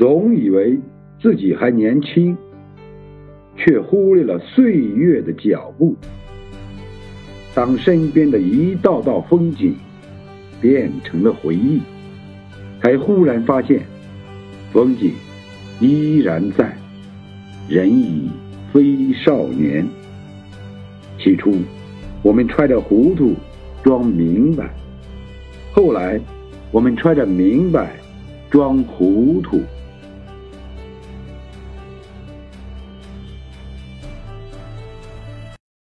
总以为自己还年轻却忽略了岁月的脚步。当身边的一道道风景变成了回忆才忽然发现风景依然在人已非少年。起初我们揣着糊涂装明白后来我们揣着明白装糊涂。